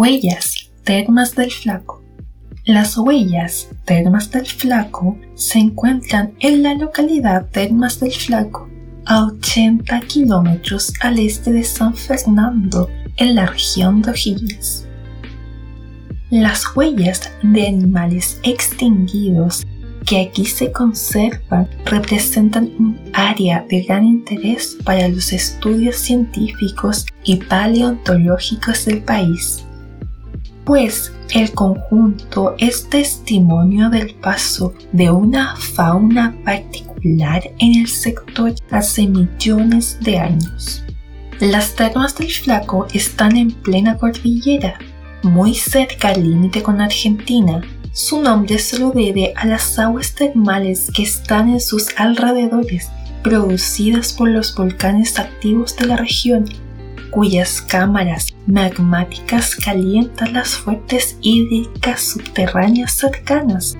Huellas, Termas del Flaco. Las huellas Termas del Flaco se encuentran en la localidad Termas del Flaco, a 80 kilómetros al este de San Fernando, en la región de O'Higgins. Las huellas de animales extinguidos que aquí se conservan representan un área de gran interés para los estudios científicos y paleontológicos del país pues el conjunto es testimonio del paso de una fauna particular en el sector hace millones de años. Las termas del Flaco están en plena cordillera, muy cerca al límite con Argentina. Su nombre se lo debe a las aguas termales que están en sus alrededores, producidas por los volcanes activos de la región cuyas cámaras magmáticas calientan las fuentes hídricas subterráneas cercanas.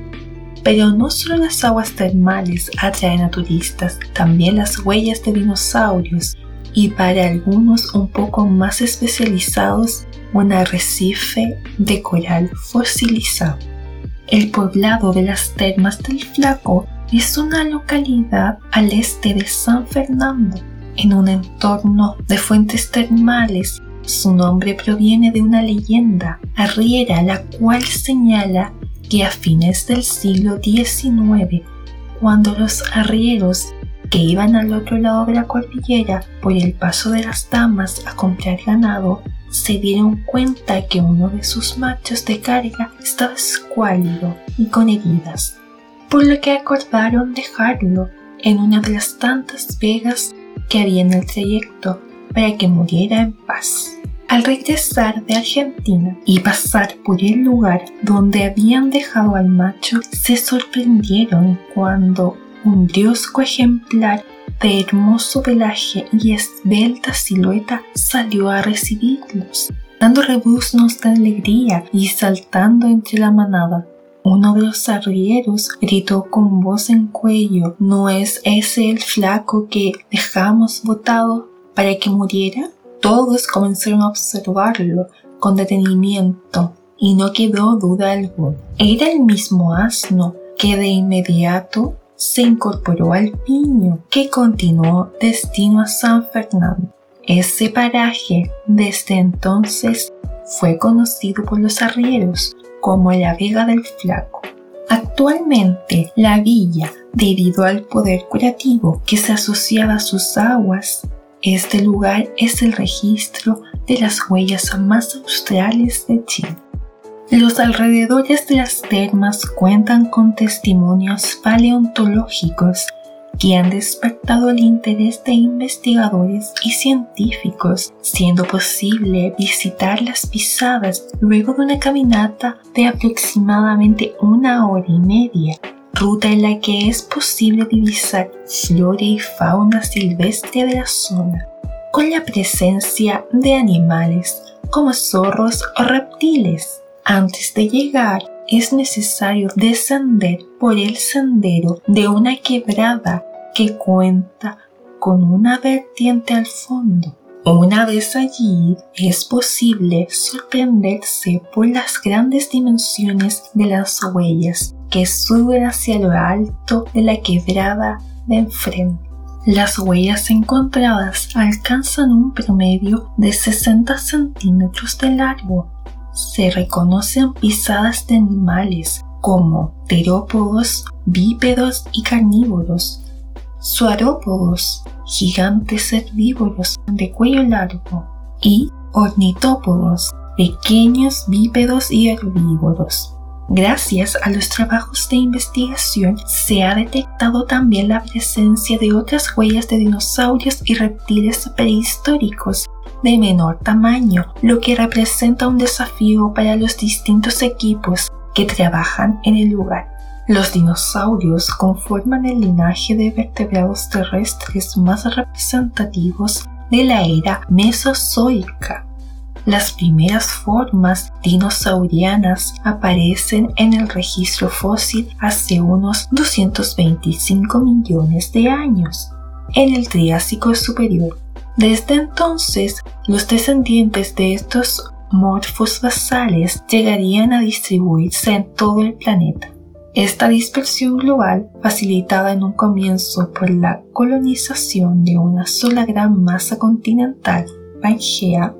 Pero no solo las aguas termales atraen a turistas, también las huellas de dinosaurios y para algunos un poco más especializados un arrecife de coral fosilizado. El poblado de las termas del Flaco es una localidad al este de San Fernando, en un entorno de fuentes termales. Su nombre proviene de una leyenda arriera la cual señala que a fines del siglo XIX, cuando los arrieros que iban al otro lado de la cordillera por el paso de las damas a comprar ganado, se dieron cuenta que uno de sus machos de carga estaba escuálido y con heridas, por lo que acordaron dejarlo en una de las tantas vegas que había en el trayecto para que muriera en paz. Al regresar de Argentina y pasar por el lugar donde habían dejado al macho, se sorprendieron cuando un briosco ejemplar de hermoso pelaje y esbelta silueta salió a recibirlos, dando rebuznos de alegría y saltando entre la manada. Uno de los arrieros gritó con voz en cuello, ¿no es ese el flaco que dejamos botado para que muriera? Todos comenzaron a observarlo con detenimiento y no quedó duda alguna. Era el mismo asno que de inmediato se incorporó al piño que continuó destino a San Fernando. Ese paraje desde entonces fue conocido por los arrieros como la Vega del Flaco. Actualmente, la villa, debido al poder curativo que se asociaba a sus aguas, este lugar es el registro de las huellas más australes de Chile. Los alrededores de las termas cuentan con testimonios paleontológicos que han despertado el interés de investigadores y científicos, siendo posible visitar las pisadas luego de una caminata de aproximadamente una hora y media, ruta en la que es posible divisar flora y fauna silvestre de la zona, con la presencia de animales como zorros o reptiles. Antes de llegar, es necesario descender por el sendero de una quebrada que cuenta con una vertiente al fondo. Una vez allí es posible sorprenderse por las grandes dimensiones de las huellas que suben hacia lo alto de la quebrada de enfrente. Las huellas encontradas alcanzan un promedio de 60 centímetros de largo. Se reconocen pisadas de animales como terópodos, bípedos y carnívoros, suarópodos, gigantes herbívoros de cuello largo, y ornitópodos, pequeños bípedos y herbívoros. Gracias a los trabajos de investigación se ha detectado también la presencia de otras huellas de dinosaurios y reptiles prehistóricos de menor tamaño, lo que representa un desafío para los distintos equipos que trabajan en el lugar. Los dinosaurios conforman el linaje de vertebrados terrestres más representativos de la era mesozoica las primeras formas dinosaurianas aparecen en el registro fósil hace unos 225 millones de años, en el Triásico superior. Desde entonces, los descendientes de estos morfos basales llegarían a distribuirse en todo el planeta. Esta dispersión global, facilitada en un comienzo por la colonización de una sola gran masa continental, Pangea,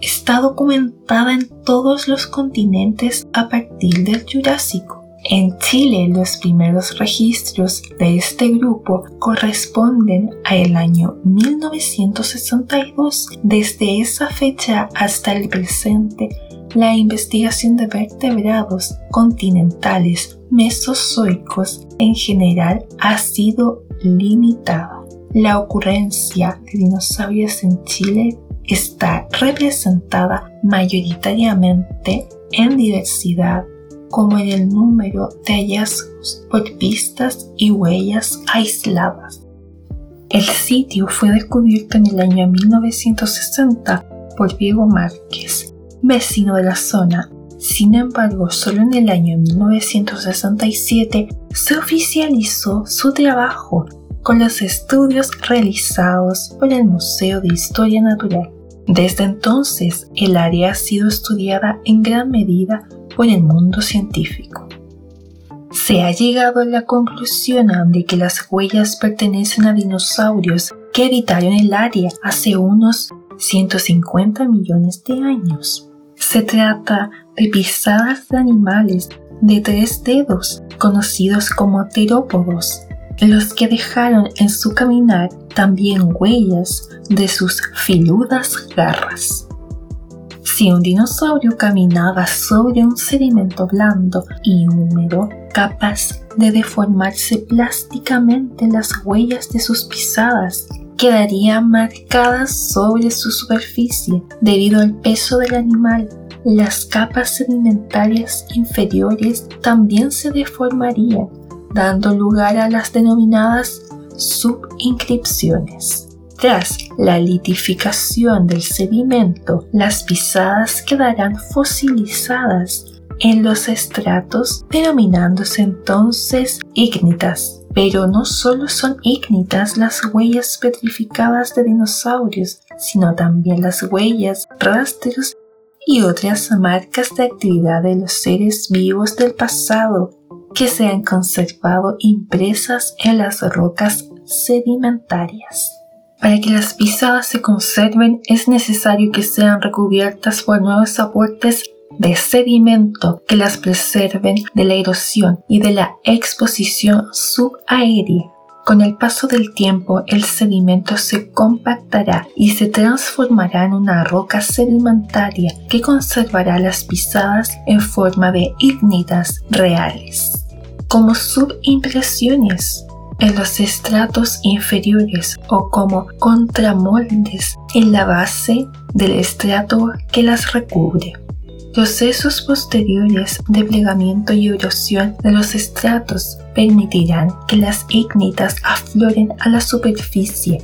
está documentada en todos los continentes a partir del Jurásico. En Chile los primeros registros de este grupo corresponden al año 1962. Desde esa fecha hasta el presente, la investigación de vertebrados continentales mesozoicos en general ha sido limitada. La ocurrencia de dinosaurios en Chile está representada mayoritariamente en diversidad como en el número de hallazgos por pistas y huellas aisladas. El sitio fue descubierto en el año 1960 por Diego Márquez, vecino de la zona. Sin embargo, solo en el año 1967 se oficializó su trabajo con los estudios realizados por el Museo de Historia Natural. Desde entonces, el área ha sido estudiada en gran medida por el mundo científico. Se ha llegado a la conclusión de que las huellas pertenecen a dinosaurios que habitaron el área hace unos 150 millones de años. Se trata de pisadas de animales de tres dedos, conocidos como terópodos, los que dejaron en su caminar también huellas de sus filudas garras. Si un dinosaurio caminaba sobre un sedimento blando y húmedo, capaz de deformarse plásticamente las huellas de sus pisadas quedarían marcadas sobre su superficie debido al peso del animal. Las capas sedimentarias inferiores también se deformarían dando lugar a las denominadas subinscripciones. Tras la litificación del sedimento, las pisadas quedarán fosilizadas en los estratos, denominándose entonces ígnitas. Pero no solo son ígnitas las huellas petrificadas de dinosaurios, sino también las huellas, rastros y otras marcas de actividad de los seres vivos del pasado que se han conservado impresas en las rocas sedimentarias. Para que las pisadas se conserven es necesario que sean recubiertas por nuevos aportes de sedimento que las preserven de la erosión y de la exposición subaérea. Con el paso del tiempo, el sedimento se compactará y se transformará en una roca sedimentaria que conservará las pisadas en forma de ignitas reales como subimpresiones en los estratos inferiores o como contramoldes en la base del estrato que las recubre. Procesos posteriores de plegamiento y erosión de los estratos permitirán que las ignitas afloren a la superficie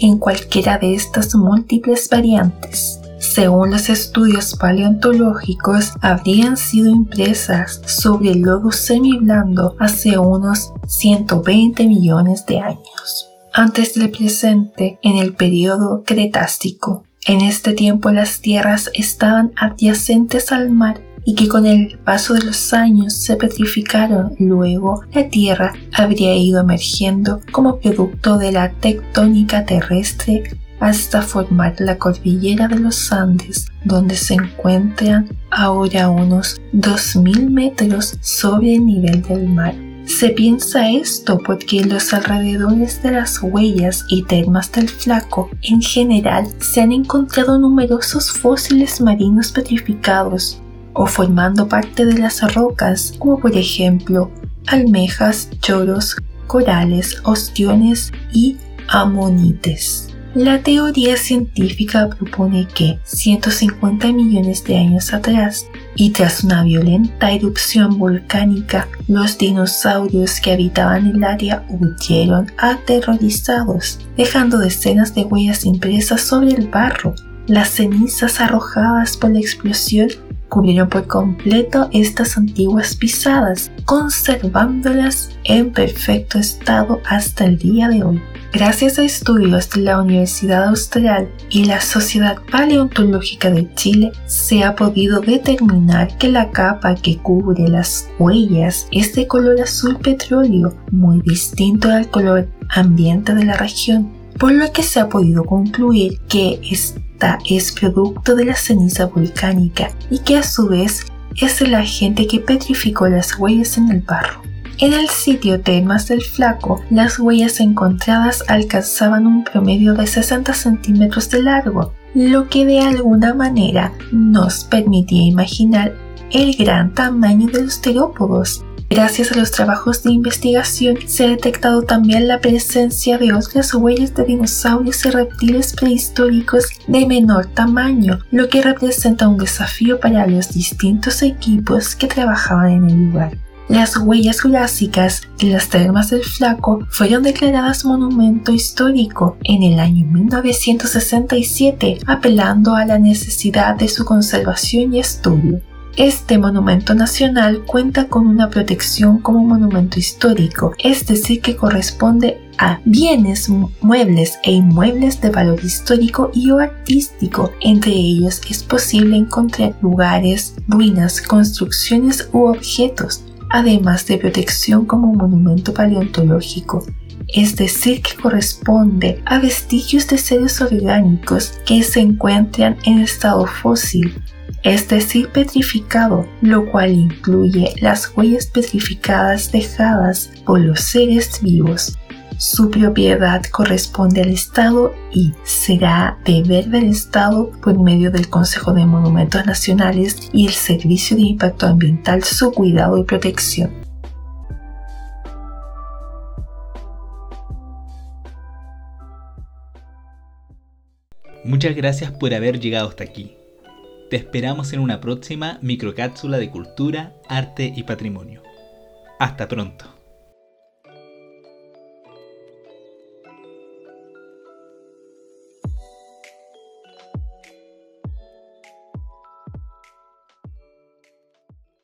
en cualquiera de estas múltiples variantes según los estudios paleontológicos, habrían sido impresas sobre el lodo semiblando hace unos 120 millones de años. Antes del presente, en el periodo Cretácico, en este tiempo las tierras estaban adyacentes al mar y que con el paso de los años se petrificaron. Luego, la Tierra habría ido emergiendo como producto de la tectónica terrestre hasta formar la cordillera de los Andes, donde se encuentran ahora unos 2.000 metros sobre el nivel del mar. Se piensa esto porque los alrededores de las huellas y termas del flaco en general se han encontrado numerosos fósiles marinos petrificados o formando parte de las rocas como por ejemplo almejas, choros, corales, ostiones y amonites. La teoría científica propone que 150 millones de años atrás, y tras una violenta erupción volcánica, los dinosaurios que habitaban el área huyeron aterrorizados, dejando decenas de huellas impresas sobre el barro. Las cenizas arrojadas por la explosión cubrieron por completo estas antiguas pisadas, conservándolas en perfecto estado hasta el día de hoy. Gracias a estudios de la Universidad Austral y la Sociedad Paleontológica de Chile, se ha podido determinar que la capa que cubre las huellas es de color azul petróleo, muy distinto al color ambiente de la región, por lo que se ha podido concluir que esta es producto de la ceniza volcánica y que a su vez es el agente que petrificó las huellas en el barro. En el sitio Temas del Flaco, las huellas encontradas alcanzaban un promedio de 60 centímetros de largo, lo que de alguna manera nos permitía imaginar el gran tamaño de los terópodos. Gracias a los trabajos de investigación se ha detectado también la presencia de otras huellas de dinosaurios y reptiles prehistóricos de menor tamaño, lo que representa un desafío para los distintos equipos que trabajaban en el lugar. Las huellas jurásicas de las termas del Flaco fueron declaradas monumento histórico en el año 1967, apelando a la necesidad de su conservación y estudio. Este monumento nacional cuenta con una protección como monumento histórico, es decir, que corresponde a bienes muebles e inmuebles de valor histórico y o artístico. Entre ellos es posible encontrar lugares, ruinas, construcciones u objetos además de protección como monumento paleontológico, es decir, que corresponde a vestigios de seres orgánicos que se encuentran en estado fósil, es decir, petrificado, lo cual incluye las huellas petrificadas dejadas por los seres vivos. Su propiedad corresponde al Estado y será deber del Estado por medio del Consejo de Monumentos Nacionales y el Servicio de Impacto Ambiental su cuidado y protección. Muchas gracias por haber llegado hasta aquí. Te esperamos en una próxima microcápsula de cultura, arte y patrimonio. Hasta pronto.